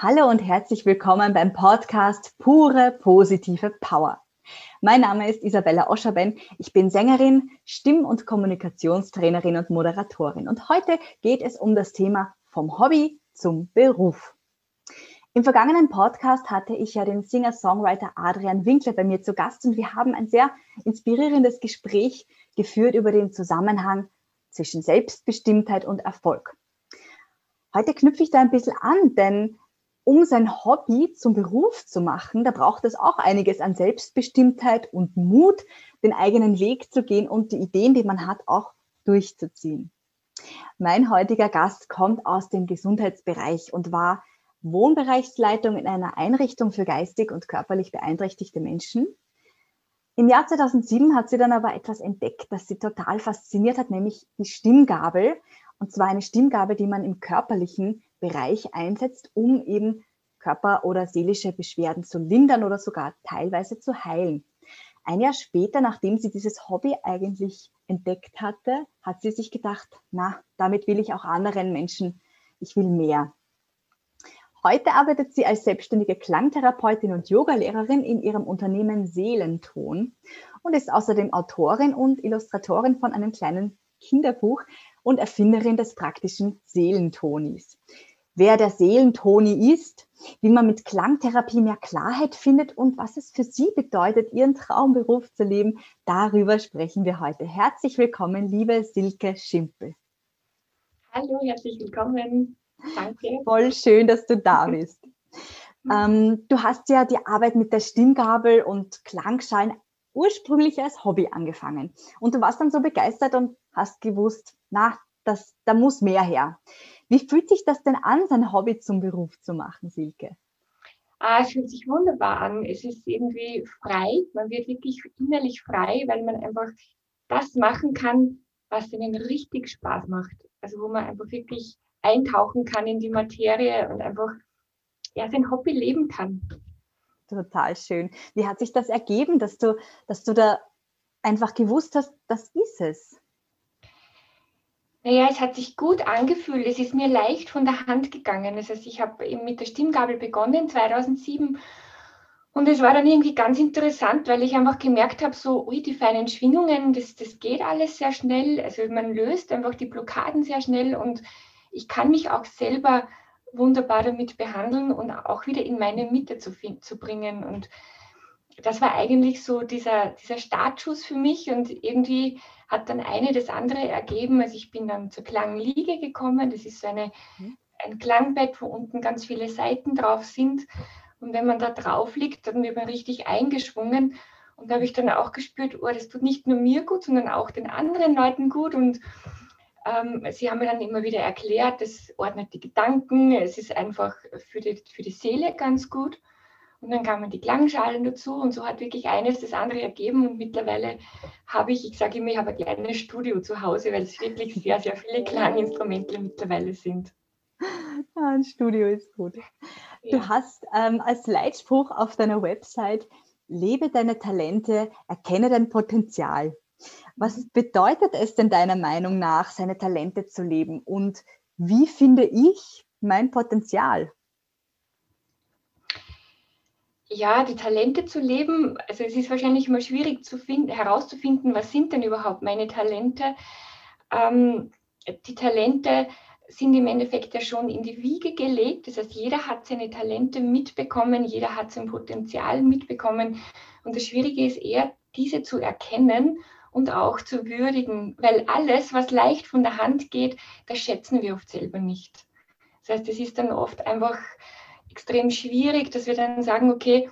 Hallo und herzlich willkommen beim Podcast Pure positive Power. Mein Name ist Isabella Oscherben. Ich bin Sängerin, Stimm- und Kommunikationstrainerin und Moderatorin. Und heute geht es um das Thema vom Hobby zum Beruf. Im vergangenen Podcast hatte ich ja den Singer-Songwriter Adrian Winkler bei mir zu Gast und wir haben ein sehr inspirierendes Gespräch geführt über den Zusammenhang zwischen Selbstbestimmtheit und Erfolg. Heute knüpfe ich da ein bisschen an, denn um sein Hobby zum Beruf zu machen, da braucht es auch einiges an Selbstbestimmtheit und Mut, den eigenen Weg zu gehen und die Ideen, die man hat, auch durchzuziehen. Mein heutiger Gast kommt aus dem Gesundheitsbereich und war Wohnbereichsleitung in einer Einrichtung für geistig und körperlich beeinträchtigte Menschen. Im Jahr 2007 hat sie dann aber etwas entdeckt, das sie total fasziniert hat, nämlich die Stimmgabel. Und zwar eine Stimmgabel, die man im körperlichen Bereich einsetzt, um eben Körper- oder seelische Beschwerden zu lindern oder sogar teilweise zu heilen. Ein Jahr später, nachdem sie dieses Hobby eigentlich entdeckt hatte, hat sie sich gedacht, na, damit will ich auch anderen Menschen, ich will mehr. Heute arbeitet sie als selbstständige Klangtherapeutin und Yogalehrerin in ihrem Unternehmen Seelenton und ist außerdem Autorin und Illustratorin von einem kleinen Kinderbuch und Erfinderin des praktischen Seelentonis wer der Seelentoni ist, wie man mit Klangtherapie mehr Klarheit findet und was es für Sie bedeutet, Ihren Traumberuf zu leben. Darüber sprechen wir heute. Herzlich willkommen, liebe Silke Schimpel. Hallo, herzlich willkommen. Danke. Voll schön, dass du da bist. ähm, du hast ja die Arbeit mit der Stimmgabel und Klangschalen ursprünglich als Hobby angefangen. Und du warst dann so begeistert und hast gewusst, na, das, da muss mehr her. Wie fühlt sich das denn an, sein Hobby zum Beruf zu machen, Silke? Ah, es fühlt sich wunderbar an. Es ist irgendwie frei. Man wird wirklich innerlich frei, weil man einfach das machen kann, was einem richtig Spaß macht. Also wo man einfach wirklich eintauchen kann in die Materie und einfach ja, sein Hobby leben kann. Total schön. Wie hat sich das ergeben, dass du, dass du da einfach gewusst hast, das ist es? Naja, es hat sich gut angefühlt. Es ist mir leicht von der Hand gegangen. Das heißt, ich habe mit der Stimmgabel begonnen 2007 und es war dann irgendwie ganz interessant, weil ich einfach gemerkt habe, so, ui, die feinen Schwingungen, das, das geht alles sehr schnell. Also man löst einfach die Blockaden sehr schnell und ich kann mich auch selber wunderbar damit behandeln und auch wieder in meine Mitte zu, zu bringen. Und das war eigentlich so dieser, dieser Startschuss für mich und irgendwie hat dann eine das andere ergeben. Also ich bin dann zur Klangliege gekommen. Das ist so eine, mhm. ein Klangbett, wo unten ganz viele Seiten drauf sind. Und wenn man da drauf liegt, dann wird man richtig eingeschwungen. Und da habe ich dann auch gespürt, oh, das tut nicht nur mir gut, sondern auch den anderen Leuten gut. Und ähm, sie haben mir dann immer wieder erklärt, das ordnet die Gedanken, es ist einfach für die, für die Seele ganz gut. Und dann kamen die Klangschalen dazu und so hat wirklich eines das andere ergeben. Und mittlerweile habe ich, ich sage immer, ich habe ein kleines Studio zu Hause, weil es wirklich sehr, sehr viele Klanginstrumente mittlerweile sind. Ah, ein Studio ist gut. Ja. Du hast ähm, als Leitspruch auf deiner Website, lebe deine Talente, erkenne dein Potenzial. Was mhm. bedeutet es denn deiner Meinung nach, seine Talente zu leben? Und wie finde ich mein Potenzial? Ja, die Talente zu leben, also es ist wahrscheinlich immer schwierig zu finden, herauszufinden, was sind denn überhaupt meine Talente. Ähm, die Talente sind im Endeffekt ja schon in die Wiege gelegt. Das heißt, jeder hat seine Talente mitbekommen, jeder hat sein Potenzial mitbekommen. Und das Schwierige ist eher, diese zu erkennen und auch zu würdigen, weil alles, was leicht von der Hand geht, das schätzen wir oft selber nicht. Das heißt, es ist dann oft einfach extrem schwierig, dass wir dann sagen, okay,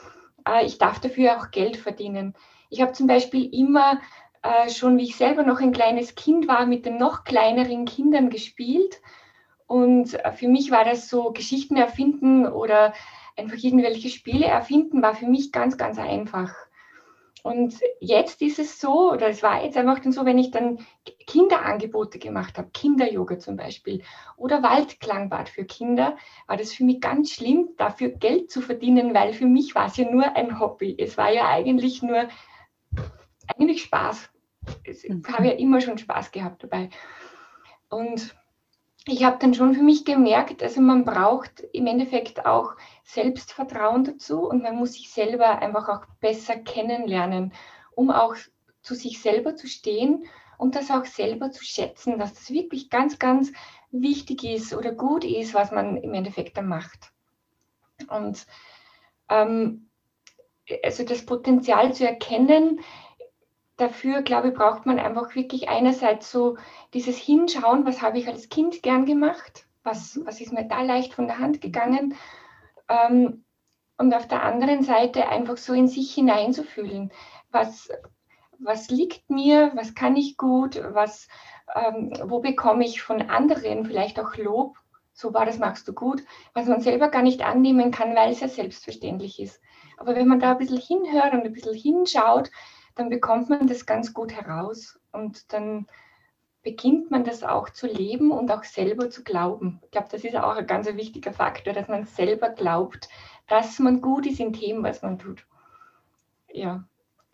äh, ich darf dafür auch Geld verdienen. Ich habe zum Beispiel immer äh, schon, wie ich selber noch ein kleines Kind war, mit den noch kleineren Kindern gespielt. Und äh, für mich war das so, Geschichten erfinden oder einfach irgendwelche Spiele erfinden, war für mich ganz, ganz einfach. Und jetzt ist es so, oder es war jetzt einfach dann so, wenn ich dann Kinderangebote gemacht habe, Kinder-Yoga zum Beispiel oder Waldklangbad für Kinder, war das für mich ganz schlimm, dafür Geld zu verdienen, weil für mich war es ja nur ein Hobby. Es war ja eigentlich nur, eigentlich Spaß. Ich mhm. habe ja immer schon Spaß gehabt dabei. Und ich habe dann schon für mich gemerkt, also man braucht im Endeffekt auch Selbstvertrauen dazu und man muss sich selber einfach auch besser kennenlernen, um auch zu sich selber zu stehen und das auch selber zu schätzen, dass das wirklich ganz, ganz wichtig ist oder gut ist, was man im Endeffekt dann macht. Und ähm, also das Potenzial zu erkennen, dafür, glaube ich, braucht man einfach wirklich einerseits so dieses Hinschauen, was habe ich als Kind gern gemacht, was, was ist mir da leicht von der Hand gegangen. Ähm, und auf der anderen Seite einfach so in sich hineinzufühlen, was, was liegt mir, was kann ich gut, was, ähm, wo bekomme ich von anderen vielleicht auch Lob, so war das machst du gut, was man selber gar nicht annehmen kann, weil es ja selbstverständlich ist. Aber wenn man da ein bisschen hinhört und ein bisschen hinschaut, dann bekommt man das ganz gut heraus und dann beginnt man das auch zu leben und auch selber zu glauben. Ich glaube, das ist auch ein ganz wichtiger Faktor, dass man selber glaubt, dass man gut ist in dem, was man tut. Ja.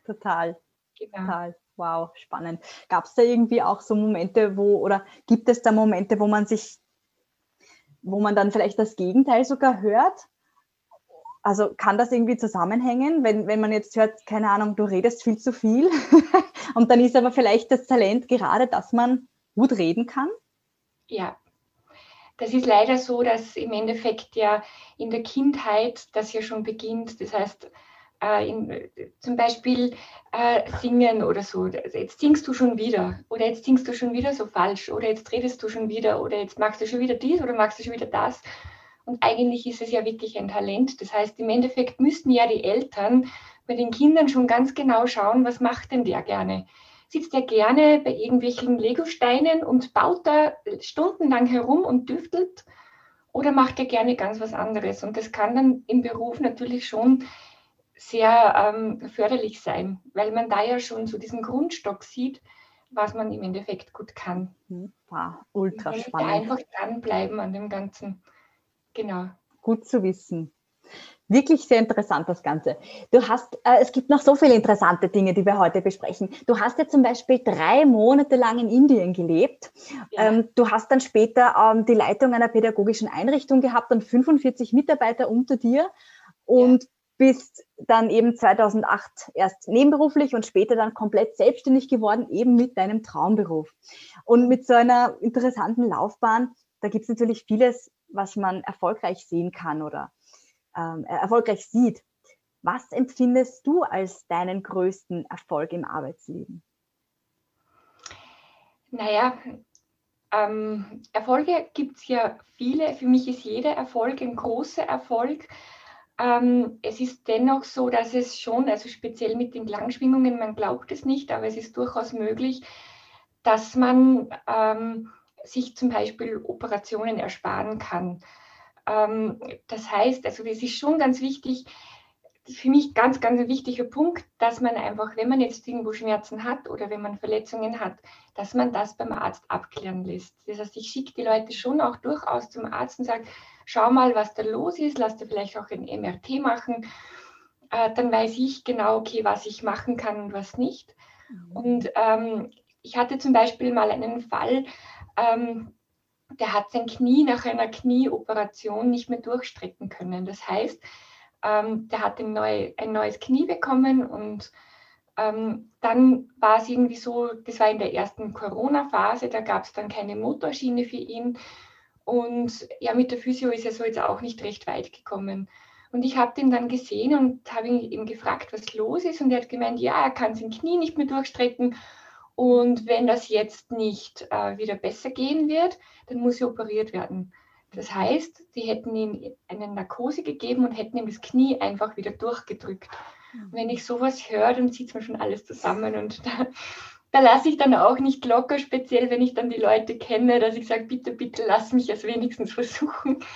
Total. Genau. Total. Wow, spannend. Gab es da irgendwie auch so Momente, wo, oder gibt es da Momente, wo man sich, wo man dann vielleicht das Gegenteil sogar hört? Also kann das irgendwie zusammenhängen, wenn, wenn man jetzt hört, keine Ahnung, du redest viel zu viel und dann ist aber vielleicht das Talent gerade, dass man gut reden kann? Ja, das ist leider so, dass im Endeffekt ja in der Kindheit das ja schon beginnt. Das heißt, äh, in, zum Beispiel äh, singen oder so. Jetzt singst du schon wieder oder jetzt singst du schon wieder so falsch oder jetzt redest du schon wieder oder jetzt machst du schon wieder dies oder machst du schon wieder das. Und eigentlich ist es ja wirklich ein Talent. Das heißt, im Endeffekt müssten ja die Eltern bei den Kindern schon ganz genau schauen, was macht denn der gerne? Sitzt er gerne bei irgendwelchen Legosteinen und baut da stundenlang herum und düftelt? Oder macht er gerne ganz was anderes? Und das kann dann im Beruf natürlich schon sehr ähm, förderlich sein, weil man da ja schon so diesen Grundstock sieht, was man im Endeffekt gut kann. Hm, wow, ultra spannend. Einfach dranbleiben an dem Ganzen. Genau. Gut zu wissen. Wirklich sehr interessant, das Ganze. Du hast, äh, es gibt noch so viele interessante Dinge, die wir heute besprechen. Du hast ja zum Beispiel drei Monate lang in Indien gelebt. Ja. Ähm, du hast dann später ähm, die Leitung einer pädagogischen Einrichtung gehabt und 45 Mitarbeiter unter dir und ja. bist dann eben 2008 erst nebenberuflich und später dann komplett selbstständig geworden, eben mit deinem Traumberuf. Und mit so einer interessanten Laufbahn, da gibt es natürlich vieles, was man erfolgreich sehen kann oder ähm, erfolgreich sieht. Was empfindest du als deinen größten Erfolg im Arbeitsleben? Naja, ähm, Erfolge gibt es ja viele. Für mich ist jeder Erfolg ein großer Erfolg. Ähm, es ist dennoch so, dass es schon, also speziell mit den Klangschwingungen, man glaubt es nicht, aber es ist durchaus möglich, dass man ähm, sich zum Beispiel Operationen ersparen kann. Ähm, das heißt, also es ist schon ganz wichtig, für mich ganz, ganz ein wichtiger Punkt, dass man einfach, wenn man jetzt irgendwo Schmerzen hat oder wenn man Verletzungen hat, dass man das beim Arzt abklären lässt. Das heißt, ich schicke die Leute schon auch durchaus zum Arzt und sage, schau mal, was da los ist, lass dir vielleicht auch ein MRT machen. Äh, dann weiß ich genau, okay, was ich machen kann und was nicht. Mhm. Und ähm, ich hatte zum Beispiel mal einen Fall, ähm, der hat sein Knie nach einer Knieoperation nicht mehr durchstrecken können. Das heißt, ähm, der hat ein, neu, ein, neues Knie bekommen und ähm, dann war es irgendwie so, das war in der ersten Corona-Phase, da gab es dann keine Motorschiene für ihn. Und ja, mit der Physio ist er so jetzt auch nicht recht weit gekommen. Und ich habe den dann gesehen und habe ihn gefragt, was los ist. Und er hat gemeint, ja, er kann sein Knie nicht mehr durchstrecken und wenn das jetzt nicht äh, wieder besser gehen wird, dann muss sie operiert werden. Das heißt, sie hätten ihm eine Narkose gegeben und hätten ihm das Knie einfach wieder durchgedrückt. Und wenn ich sowas höre, dann zieht es mir schon alles zusammen und da, da lasse ich dann auch nicht locker, speziell wenn ich dann die Leute kenne, dass ich sage, bitte, bitte lass mich es wenigstens versuchen.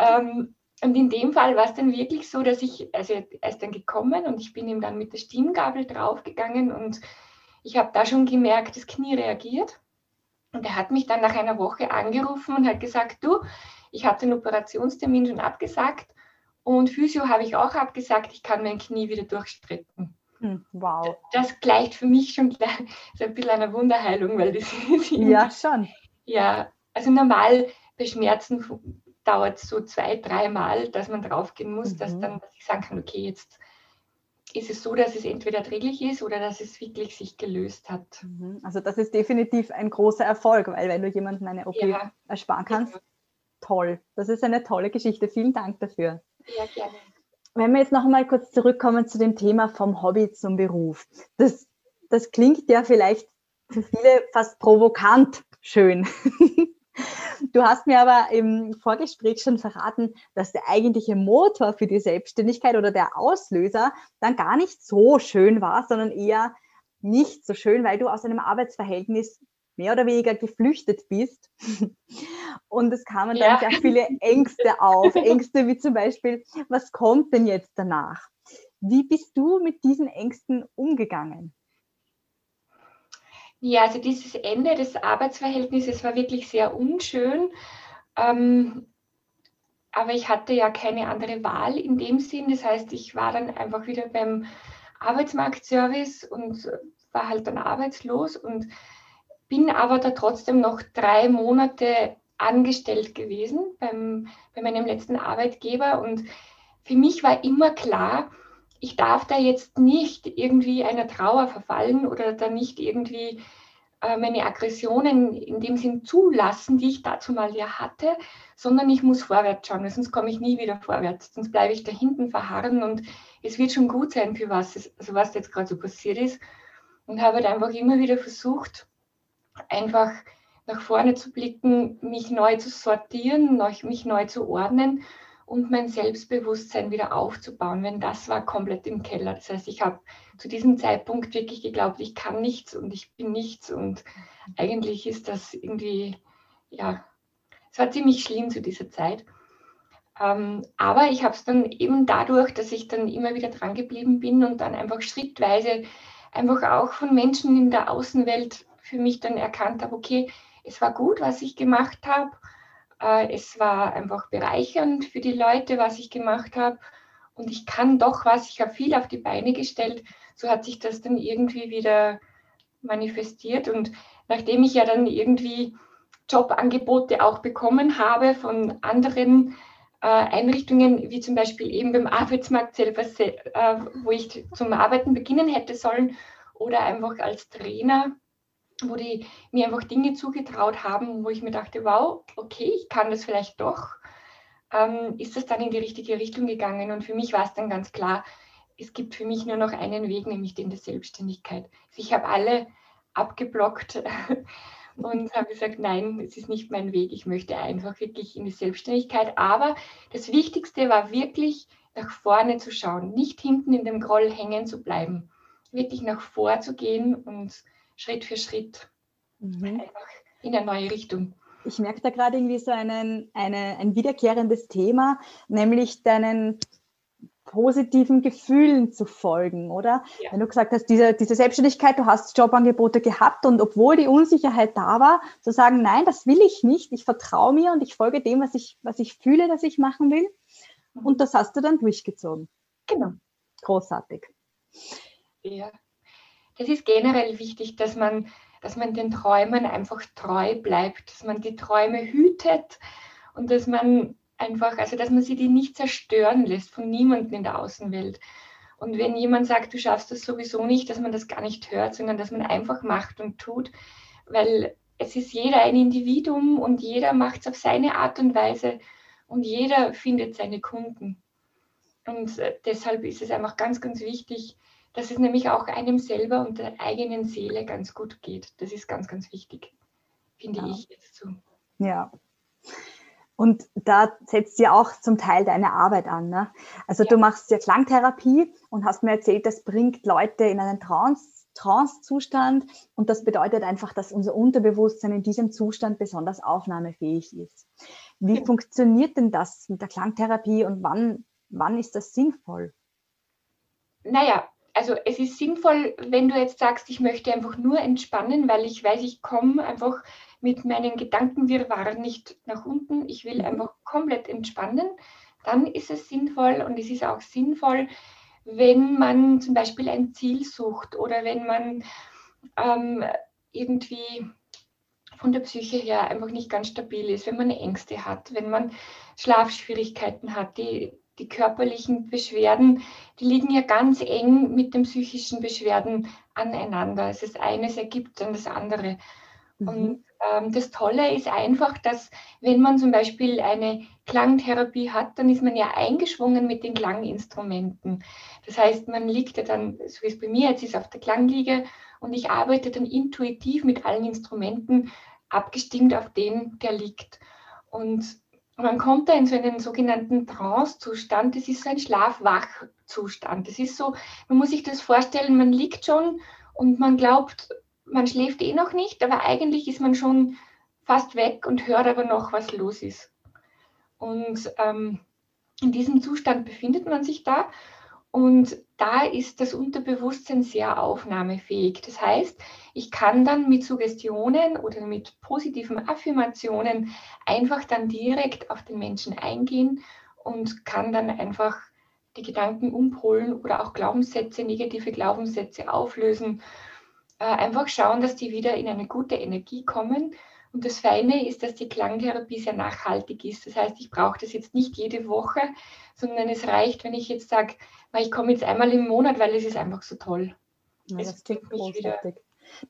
Ähm, und in dem Fall war es dann wirklich so, dass ich, also er ist dann gekommen und ich bin ihm dann mit der Stimmgabel draufgegangen und ich habe da schon gemerkt, das Knie reagiert. Und er hat mich dann nach einer Woche angerufen und hat gesagt, du, ich habe den Operationstermin schon abgesagt und Physio habe ich auch abgesagt, ich kann mein Knie wieder durchstrecken. Hm, wow. Das gleicht für mich schon so ein bisschen einer Wunderheilung, weil das ist. Ja, schon. Ja, Also normal bei Schmerzen dauert es so zwei, dreimal, dass man draufgehen muss, mhm. dass dann dass ich sagen kann, okay, jetzt ist es so, dass es entweder erträglich ist oder dass es wirklich sich gelöst hat. Mhm. Also das ist definitiv ein großer Erfolg, weil wenn du jemandem eine OP ja. ersparen kannst, ja. toll. Das ist eine tolle Geschichte. Vielen Dank dafür. Ja, gerne. Wenn wir jetzt noch mal kurz zurückkommen zu dem Thema vom Hobby zum Beruf. Das, das klingt ja vielleicht für viele fast provokant schön. Du hast mir aber im Vorgespräch schon verraten, dass der eigentliche Motor für die Selbstständigkeit oder der Auslöser dann gar nicht so schön war, sondern eher nicht so schön, weil du aus einem Arbeitsverhältnis mehr oder weniger geflüchtet bist. Und es kamen dann ja. sehr viele Ängste auf. Ängste wie zum Beispiel, was kommt denn jetzt danach? Wie bist du mit diesen Ängsten umgegangen? Ja, also dieses Ende des Arbeitsverhältnisses war wirklich sehr unschön. Ähm, aber ich hatte ja keine andere Wahl in dem Sinn. Das heißt, ich war dann einfach wieder beim Arbeitsmarktservice und war halt dann arbeitslos und bin aber da trotzdem noch drei Monate angestellt gewesen beim, bei meinem letzten Arbeitgeber. Und für mich war immer klar, ich darf da jetzt nicht irgendwie einer Trauer verfallen oder da nicht irgendwie äh, meine Aggressionen in dem Sinn zulassen, die ich dazu mal ja hatte, sondern ich muss vorwärts schauen, sonst komme ich nie wieder vorwärts, sonst bleibe ich da hinten verharren und es wird schon gut sein, für was, also was jetzt gerade so passiert ist. Und habe halt einfach immer wieder versucht, einfach nach vorne zu blicken, mich neu zu sortieren, mich neu zu ordnen und mein Selbstbewusstsein wieder aufzubauen, wenn das war komplett im Keller. Das heißt, ich habe zu diesem Zeitpunkt wirklich geglaubt, ich kann nichts und ich bin nichts und eigentlich ist das irgendwie, ja, es war ziemlich schlimm zu dieser Zeit. Ähm, aber ich habe es dann eben dadurch, dass ich dann immer wieder dran geblieben bin und dann einfach schrittweise einfach auch von Menschen in der Außenwelt für mich dann erkannt habe, okay, es war gut, was ich gemacht habe es war einfach bereichernd für die Leute, was ich gemacht habe. Und ich kann doch was, ich habe viel auf die Beine gestellt. So hat sich das dann irgendwie wieder manifestiert. Und nachdem ich ja dann irgendwie Jobangebote auch bekommen habe von anderen äh, Einrichtungen, wie zum Beispiel eben beim Arbeitsmarkt selber, äh, wo ich zum Arbeiten beginnen hätte sollen, oder einfach als Trainer wo die mir einfach Dinge zugetraut haben, wo ich mir dachte, wow, okay, ich kann das vielleicht doch, ähm, ist das dann in die richtige Richtung gegangen. Und für mich war es dann ganz klar, es gibt für mich nur noch einen Weg, nämlich den der Selbstständigkeit. Also ich habe alle abgeblockt und habe gesagt, nein, es ist nicht mein Weg. Ich möchte einfach wirklich in die Selbstständigkeit. Aber das Wichtigste war wirklich nach vorne zu schauen, nicht hinten in dem Groll hängen zu bleiben, wirklich nach vor zu gehen und Schritt für Schritt mhm. einfach in eine neue Richtung. Ich merke da gerade irgendwie so einen, eine, ein wiederkehrendes Thema, nämlich deinen positiven Gefühlen zu folgen, oder? Ja. Wenn du gesagt hast, diese, diese Selbstständigkeit, du hast Jobangebote gehabt und obwohl die Unsicherheit da war, zu sagen, nein, das will ich nicht, ich vertraue mir und ich folge dem, was ich, was ich fühle, dass ich machen will. Mhm. Und das hast du dann durchgezogen. Genau. Großartig. Ja, das ist generell wichtig, dass man, dass man den Träumen einfach treu bleibt, dass man die Träume hütet und dass man einfach, also dass man sie die nicht zerstören lässt von niemandem in der Außenwelt. Und wenn jemand sagt, du schaffst das sowieso nicht, dass man das gar nicht hört, sondern dass man einfach macht und tut, weil es ist jeder ein Individuum und jeder macht es auf seine Art und Weise und jeder findet seine Kunden. Und äh, deshalb ist es einfach ganz, ganz wichtig, dass es nämlich auch einem selber und der eigenen Seele ganz gut geht. Das ist ganz, ganz wichtig, finde ja. ich jetzt so. Ja. Und da setzt ja auch zum Teil deine Arbeit an. Ne? Also ja. du machst ja Klangtherapie und hast mir erzählt, das bringt Leute in einen Trance, Trance-Zustand und das bedeutet einfach, dass unser Unterbewusstsein in diesem Zustand besonders aufnahmefähig ist. Wie ja. funktioniert denn das mit der Klangtherapie und wann, wann ist das sinnvoll? Naja, also es ist sinnvoll, wenn du jetzt sagst, ich möchte einfach nur entspannen, weil ich weiß, ich komme einfach mit meinen Gedankenwirrwarr nicht nach unten. Ich will mhm. einfach komplett entspannen. Dann ist es sinnvoll und es ist auch sinnvoll, wenn man zum Beispiel ein Ziel sucht oder wenn man ähm, irgendwie von der Psyche her einfach nicht ganz stabil ist, wenn man Ängste hat, wenn man Schlafschwierigkeiten hat, die, die körperlichen Beschwerden, die liegen ja ganz eng mit den psychischen Beschwerden aneinander. Es ist eines ergibt dann das andere. Mhm. Und ähm, das Tolle ist einfach, dass wenn man zum Beispiel eine Klangtherapie hat, dann ist man ja eingeschwungen mit den Klanginstrumenten. Das heißt, man liegt ja dann, so wie es bei mir jetzt ist, auf der Klangliege und ich arbeite dann intuitiv mit allen Instrumenten, abgestimmt auf den, der liegt. Und man kommt da in so einen sogenannten Trance-Zustand. Das ist so ein Schlaf-Wach-Zustand. Das ist so, man muss sich das vorstellen, man liegt schon und man glaubt, man schläft eh noch nicht, aber eigentlich ist man schon fast weg und hört aber noch, was los ist. Und ähm, in diesem Zustand befindet man sich da und da ist das Unterbewusstsein sehr aufnahmefähig. Das heißt, ich kann dann mit Suggestionen oder mit positiven Affirmationen einfach dann direkt auf den Menschen eingehen und kann dann einfach die Gedanken umpolen oder auch Glaubenssätze, negative Glaubenssätze auflösen äh, einfach schauen, dass die wieder in eine gute Energie kommen. Und das Feine ist, dass die Klangtherapie sehr nachhaltig ist. Das heißt, ich brauche das jetzt nicht jede Woche, sondern es reicht, wenn ich jetzt sage, ich komme jetzt einmal im Monat, weil es ist einfach so toll. Ja, das klingt mich wieder.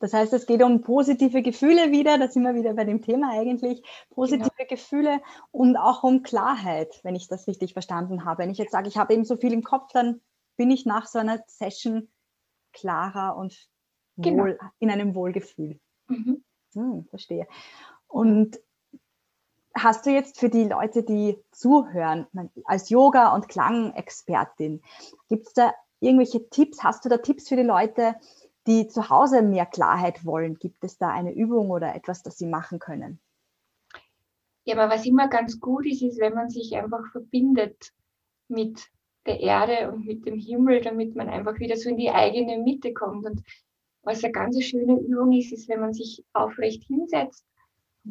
Das heißt, es geht um positive Gefühle wieder, da sind wir wieder bei dem Thema eigentlich, positive genau. Gefühle und auch um Klarheit, wenn ich das richtig verstanden habe. Wenn ich jetzt sage, ich habe eben so viel im Kopf, dann bin ich nach so einer Session klarer und genau. wohl, in einem Wohlgefühl. Mhm. Hm, verstehe. Und hast du jetzt für die Leute, die zuhören, als Yoga- und Klangexpertin, gibt es da irgendwelche Tipps? Hast du da Tipps für die Leute, die zu Hause mehr Klarheit wollen? Gibt es da eine Übung oder etwas, das sie machen können? Ja, aber was immer ganz gut ist, ist, wenn man sich einfach verbindet mit der Erde und mit dem Himmel, damit man einfach wieder so in die eigene Mitte kommt. Und was eine ganz schöne Übung ist, ist, wenn man sich aufrecht hinsetzt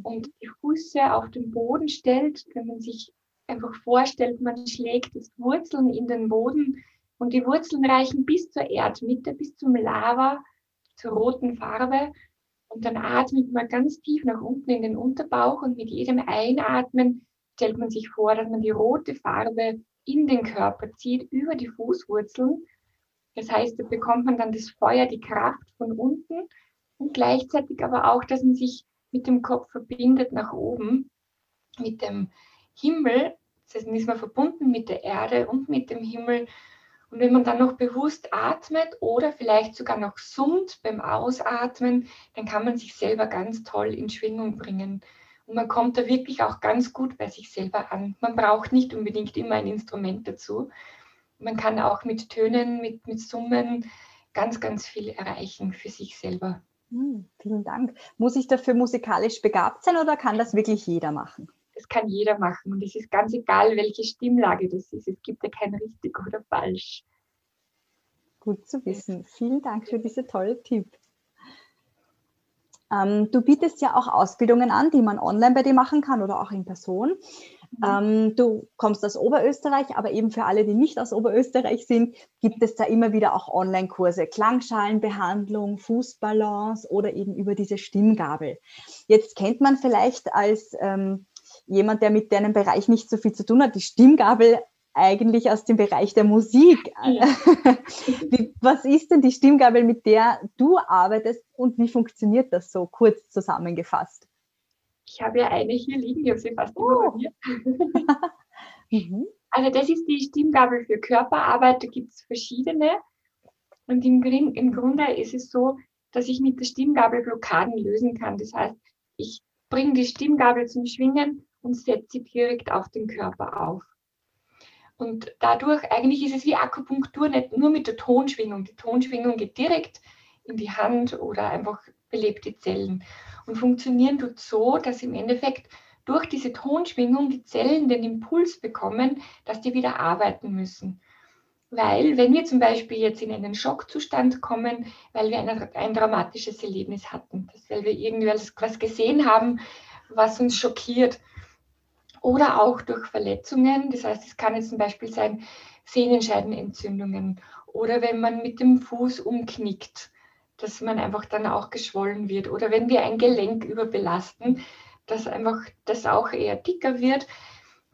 und die Füße auf den Boden stellt, wenn man sich einfach vorstellt, man schlägt jetzt Wurzeln in den Boden und die Wurzeln reichen bis zur Erdmitte, bis zum Lava, zur roten Farbe. Und dann atmet man ganz tief nach unten in den Unterbauch und mit jedem Einatmen stellt man sich vor, dass man die rote Farbe in den Körper zieht, über die Fußwurzeln das heißt, da bekommt man dann das Feuer, die Kraft von unten und gleichzeitig aber auch, dass man sich mit dem Kopf verbindet nach oben, mit dem Himmel. Das heißt, dann ist man verbunden mit der Erde und mit dem Himmel. Und wenn man dann noch bewusst atmet oder vielleicht sogar noch summt beim Ausatmen, dann kann man sich selber ganz toll in Schwingung bringen. Und man kommt da wirklich auch ganz gut bei sich selber an. Man braucht nicht unbedingt immer ein Instrument dazu, man kann auch mit Tönen, mit, mit Summen ganz, ganz viel erreichen für sich selber. Hm, vielen Dank. Muss ich dafür musikalisch begabt sein oder kann das wirklich jeder machen? Das kann jeder machen und es ist ganz egal, welche Stimmlage das ist. Es gibt ja kein richtig oder falsch. Gut zu wissen. Vielen Dank für diese tolle Tipp. Ähm, du bietest ja auch Ausbildungen an, die man online bei dir machen kann oder auch in Person. Mhm. Ähm, du kommst aus Oberösterreich, aber eben für alle, die nicht aus Oberösterreich sind, gibt es da immer wieder auch Online-Kurse, Klangschalenbehandlung, Fußbalance oder eben über diese Stimmgabel. Jetzt kennt man vielleicht als ähm, jemand, der mit deinem Bereich nicht so viel zu tun hat, die Stimmgabel eigentlich aus dem Bereich der Musik. Ja. wie, was ist denn die Stimmgabel, mit der du arbeitest und wie funktioniert das so kurz zusammengefasst? Ich habe ja eine hier liegen, ich habe sie fast oh. immer bei mir. mhm. Also das ist die Stimmgabel für Körperarbeit, da gibt es verschiedene. Und im, im Grunde ist es so, dass ich mit der Stimmgabel Blockaden lösen kann. Das heißt, ich bringe die Stimmgabel zum Schwingen und setze sie direkt auf den Körper auf. Und dadurch, eigentlich ist es wie Akupunktur, nicht nur mit der Tonschwingung. Die Tonschwingung geht direkt in die Hand oder einfach belebt die Zellen. Und funktionieren tut so, dass im Endeffekt durch diese Tonschwingung die Zellen den Impuls bekommen, dass die wieder arbeiten müssen. Weil, wenn wir zum Beispiel jetzt in einen Schockzustand kommen, weil wir ein, ein dramatisches Erlebnis hatten, dass weil wir irgendwas was gesehen haben, was uns schockiert, oder auch durch Verletzungen. Das heißt, es kann jetzt zum Beispiel sein Sehnenscheidenentzündungen oder wenn man mit dem Fuß umknickt, dass man einfach dann auch geschwollen wird. Oder wenn wir ein Gelenk überbelasten, dass einfach das auch eher dicker wird,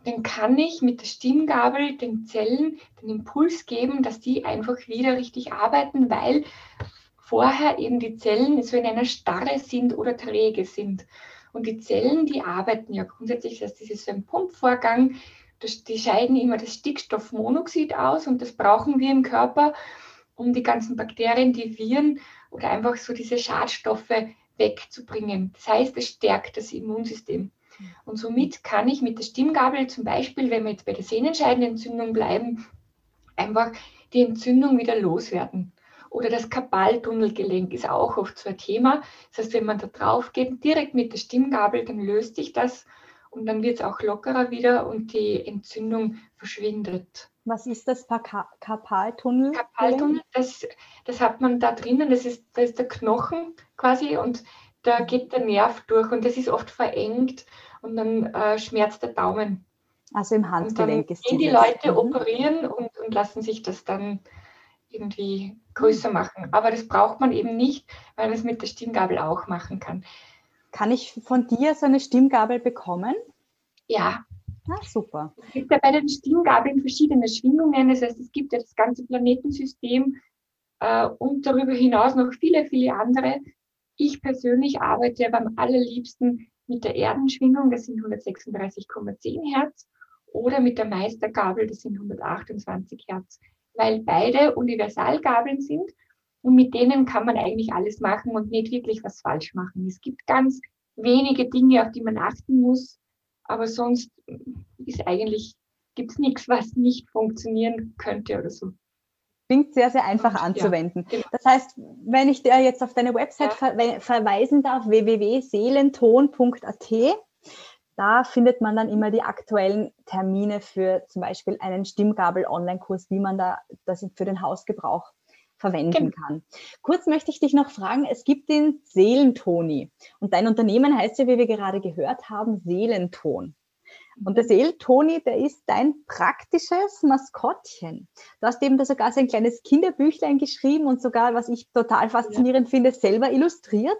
dann kann ich mit der Stimmgabel den Zellen den Impuls geben, dass die einfach wieder richtig arbeiten, weil vorher eben die Zellen so in einer Starre sind oder träge sind. Und die Zellen, die arbeiten ja grundsätzlich, das ist so ein Pumpvorgang, die scheiden immer das Stickstoffmonoxid aus und das brauchen wir im Körper, um die ganzen Bakterien, die Viren oder einfach so diese Schadstoffe wegzubringen. Das heißt, es stärkt das Immunsystem. Und somit kann ich mit der Stimmgabel zum Beispiel, wenn wir jetzt bei der Sehnenscheidenentzündung bleiben, einfach die Entzündung wieder loswerden. Oder das Kapaltunnelgelenk ist auch oft so ein Thema. Das heißt, wenn man da drauf geht, direkt mit der Stimmgabel, dann löst sich das und dann wird es auch lockerer wieder und die Entzündung verschwindet. Was ist das Karpaltunnel? Karpaltunnel, das, das hat man da drinnen, das ist, das ist der Knochen quasi und da geht der Nerv durch und das ist oft verengt und dann äh, schmerzt der Daumen. Also im Handgelenk ist gehen die Leute mhm. operieren und, und lassen sich das dann irgendwie größer machen. Aber das braucht man eben nicht, weil man es mit der Stimmgabel auch machen kann. Kann ich von dir so eine Stimmgabel bekommen? Ja. Ah, super. Es gibt ja bei den Stimmgabeln verschiedene Schwingungen. Das heißt, es gibt ja das ganze Planetensystem äh, und darüber hinaus noch viele, viele andere. Ich persönlich arbeite beim allerliebsten mit der Erdenschwingung, das sind 136,10 Hertz, oder mit der Meistergabel, das sind 128 Hertz, weil beide Universalgabeln sind und mit denen kann man eigentlich alles machen und nicht wirklich was falsch machen. Es gibt ganz wenige Dinge, auf die man achten muss, aber sonst ist eigentlich, gibt es nichts, was nicht funktionieren könnte oder so. Klingt sehr, sehr einfach anzuwenden. Ja, genau. Das heißt, wenn ich dir jetzt auf deine Website ja. ver verweisen darf, www.seelenton.at, da findet man dann immer die aktuellen Termine für zum Beispiel einen Stimmgabel-Online-Kurs, wie man da das für den Hausgebrauch verwenden genau. kann. Kurz möchte ich dich noch fragen, es gibt den Seelentoni und dein Unternehmen heißt ja, wie wir gerade gehört haben, Seelenton. Und der Seeltoni, der ist dein praktisches Maskottchen. Du hast eben da sogar so ein kleines Kinderbüchlein geschrieben und sogar, was ich total faszinierend ja. finde, selber illustriert.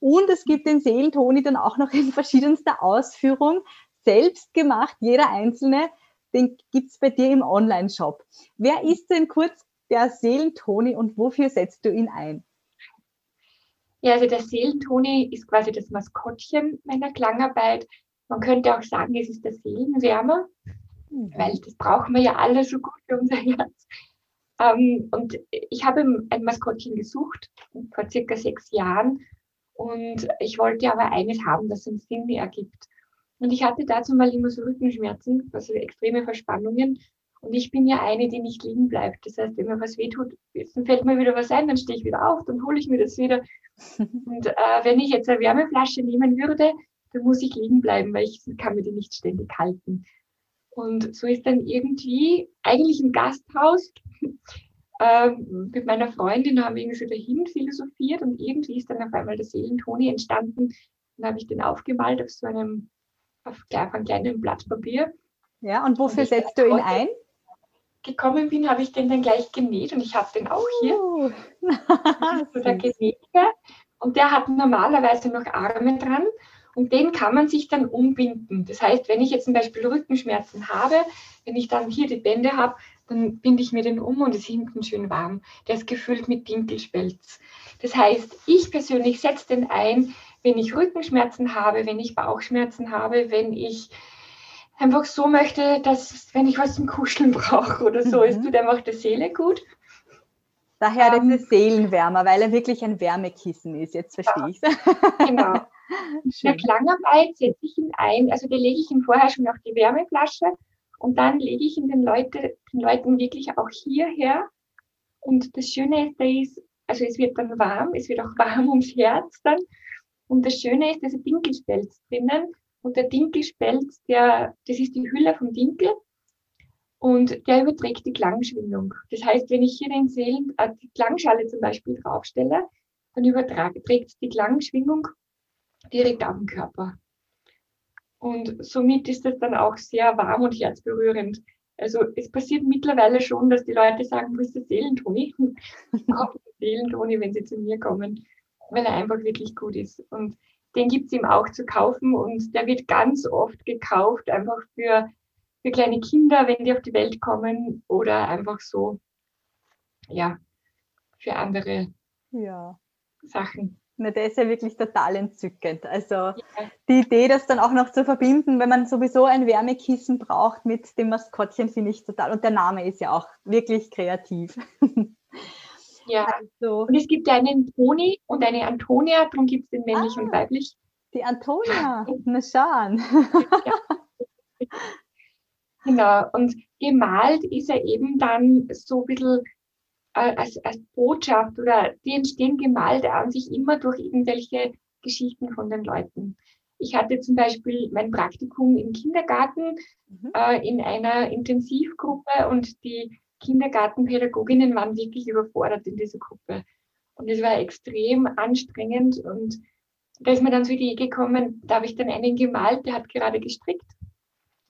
Und es gibt den Seeltoni dann auch noch in verschiedenster Ausführung, selbst gemacht, jeder einzelne. Den gibt es bei dir im Online-Shop. Wer ist denn kurz der Seelentoni und wofür setzt du ihn ein? Ja, also der Seelentoni ist quasi das Maskottchen meiner Klangarbeit. Man könnte auch sagen, es ist der Seelenwärmer, mhm. weil das brauchen wir ja alle so gut für unser Herz. Ähm, und ich habe ein Maskottchen gesucht vor circa sechs Jahren und ich wollte aber eines haben, das einen Sinn ergibt. Und ich hatte dazu mal immer so Rückenschmerzen, also extreme Verspannungen. Und ich bin ja eine, die nicht liegen bleibt. Das heißt, wenn mir was wehtut, dann fällt mir wieder was ein, dann stehe ich wieder auf, dann hole ich mir das wieder. Und äh, wenn ich jetzt eine Wärmeflasche nehmen würde, dann muss ich liegen bleiben, weil ich kann mir die nicht ständig halten. Und so ist dann irgendwie, eigentlich im Gasthaus, äh, mit meiner Freundin haben wir irgendwie so dahin philosophiert und irgendwie ist dann auf einmal der Seelentoni entstanden. Dann habe ich den aufgemalt auf so einem, auf, auf einem kleinen Blatt Papier. Ja, und wofür und setzt du ihn ein? Gekommen bin, habe ich den dann gleich genäht und ich habe den auch hier. Uh. so der Genähte. Und der hat normalerweise noch Arme dran und den kann man sich dann umbinden. Das heißt, wenn ich jetzt zum Beispiel Rückenschmerzen habe, wenn ich dann hier die Bände habe, dann binde ich mir den um und es ist hinten schön warm. Der ist gefüllt mit Dinkelspelz. Das heißt, ich persönlich setze den ein, wenn ich Rückenschmerzen habe, wenn ich Bauchschmerzen habe, wenn ich einfach so möchte, dass wenn ich was zum Kuscheln brauche oder so, mhm. es tut einfach der Seele gut. Daher um, der Seelenwärmer, weil er wirklich ein Wärmekissen ist. Jetzt verstehe ich es. Genau. In der Klangarbeit setze ich ihn ein, also da lege ich ihm vorher schon auf die Wärmeflasche und dann lege ich ihn den, Leute, den Leuten wirklich auch hierher. Und das Schöne ist, da ist, also es wird dann warm, es wird auch warm ums Herz dann. Und das Schöne ist, da ist ein Dinkelspelz drinnen. Und der Dinkelspelz, der, das ist die Hülle vom Dinkel. Und der überträgt die Klangschwingung. Das heißt, wenn ich hier den Seelen, äh, die Klangschale zum Beispiel draufstelle, dann überträgt die Klangschwingung direkt auf den Körper. Und somit ist es dann auch sehr warm und herzberührend. Also es passiert mittlerweile schon, dass die Leute sagen, wo ist der Seelentoni? Kaufe den Seelentoni, wenn sie zu mir kommen, weil er einfach wirklich gut ist. Und den gibt es ihm auch zu kaufen und der wird ganz oft gekauft, einfach für, für kleine Kinder, wenn die auf die Welt kommen oder einfach so, ja, für andere ja. Sachen. Na, der ist ja wirklich total entzückend. Also ja. die Idee, das dann auch noch zu verbinden, wenn man sowieso ein Wärmekissen braucht mit dem Maskottchen, finde ich total. Und der Name ist ja auch wirklich kreativ. Ja. Also, und es gibt einen Toni und eine Antonia, darum gibt es den männlich ah, und weiblich. Die Antonia, na schauen. genau, und gemalt ist er eben dann so ein bisschen äh, als, als Botschaft oder die entstehen gemalt an sich immer durch irgendwelche Geschichten von den Leuten. Ich hatte zum Beispiel mein Praktikum im Kindergarten mhm. äh, in einer Intensivgruppe und die Kindergartenpädagoginnen waren wirklich überfordert in dieser Gruppe. Und es war extrem anstrengend und da ist mir dann so die Idee gekommen, da habe ich dann einen gemalt, der hat gerade gestrickt.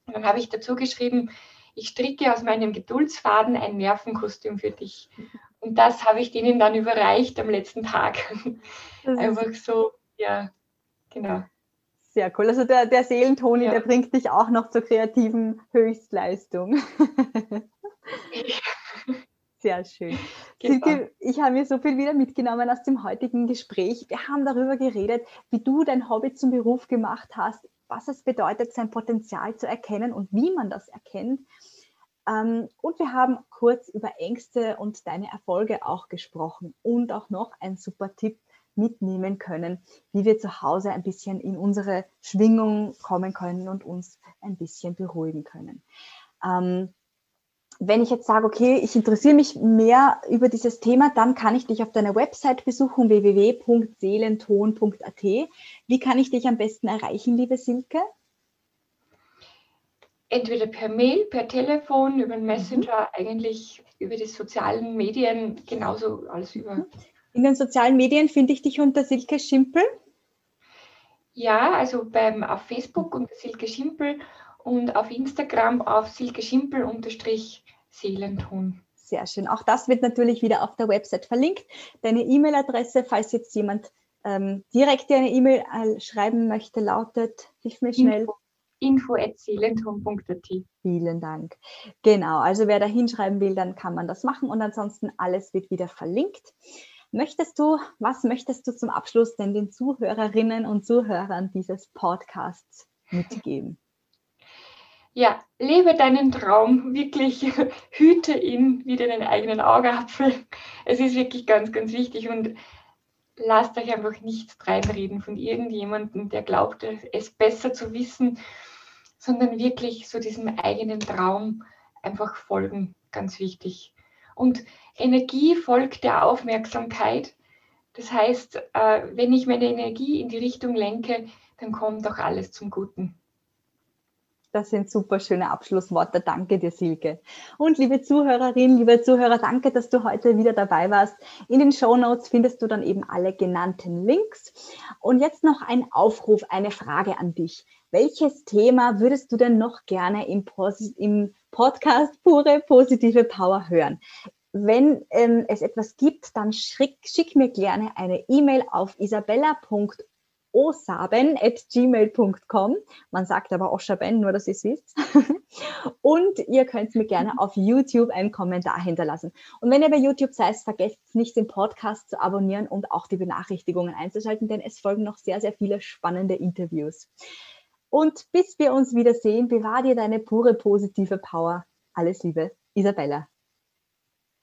Und dann habe ich dazu geschrieben, ich stricke aus meinem Geduldsfaden ein Nervenkostüm für dich. Und das habe ich denen dann überreicht am letzten Tag. Einfach so, ja, genau. Sehr cool. Also der, der Seelentoni, ja. der bringt dich auch noch zur kreativen Höchstleistung. Sehr schön. Genau. Ich habe mir so viel wieder mitgenommen aus dem heutigen Gespräch. Wir haben darüber geredet, wie du dein Hobby zum Beruf gemacht hast was es bedeutet, sein Potenzial zu erkennen und wie man das erkennt. Ähm, und wir haben kurz über Ängste und deine Erfolge auch gesprochen und auch noch einen super Tipp mitnehmen können, wie wir zu Hause ein bisschen in unsere Schwingung kommen können und uns ein bisschen beruhigen können. Ähm, wenn ich jetzt sage, okay, ich interessiere mich mehr über dieses Thema, dann kann ich dich auf deiner Website besuchen, www.seelenton.at. Wie kann ich dich am besten erreichen, liebe Silke? Entweder per Mail, per Telefon, über mhm. Messenger, mhm. eigentlich über die sozialen Medien, genauso alles über. In den sozialen Medien finde ich dich unter Silke Schimpel. Ja, also beim, auf Facebook unter Silke Schimpel und auf Instagram auf Silke Schimpel unterstrich Seelenton. Sehr schön. Auch das wird natürlich wieder auf der Website verlinkt. Deine E-Mail-Adresse, falls jetzt jemand ähm, direkt dir eine E-Mail äh, schreiben möchte, lautet, hilf mir schnell. Info, info.seelenton.at. Vielen Dank. Genau, also wer da hinschreiben will, dann kann man das machen und ansonsten alles wird wieder verlinkt. Möchtest du, was möchtest du zum Abschluss denn den Zuhörerinnen und Zuhörern dieses Podcasts mitgeben? Ja, lebe deinen Traum, wirklich hüte ihn wie deinen eigenen Augapfel. Es ist wirklich ganz, ganz wichtig und lasst euch einfach nichts reinreden von irgendjemandem, der glaubt, es besser zu wissen, sondern wirklich so diesem eigenen Traum einfach folgen, ganz wichtig. Und Energie folgt der Aufmerksamkeit. Das heißt, äh, wenn ich meine Energie in die Richtung lenke, dann kommt auch alles zum Guten. Das sind super schöne Abschlussworte. Danke dir, Silke. Und liebe Zuhörerinnen, liebe Zuhörer, danke, dass du heute wieder dabei warst. In den Show Notes findest du dann eben alle genannten Links. Und jetzt noch ein Aufruf, eine Frage an dich. Welches Thema würdest du denn noch gerne im, im Podcast Pure Positive Power hören? Wenn ähm, es etwas gibt, dann schick, schick mir gerne eine E-Mail auf isabella.com osaben.gmail.com. Man sagt aber Oschaben, nur dass ihr es wisst. Und ihr könnt mir gerne auf YouTube einen Kommentar hinterlassen. Und wenn ihr bei YouTube seid, vergesst nicht, den Podcast zu abonnieren und auch die Benachrichtigungen einzuschalten, denn es folgen noch sehr, sehr viele spannende Interviews. Und bis wir uns wiedersehen, bewahr dir deine pure positive Power. Alles Liebe, Isabella.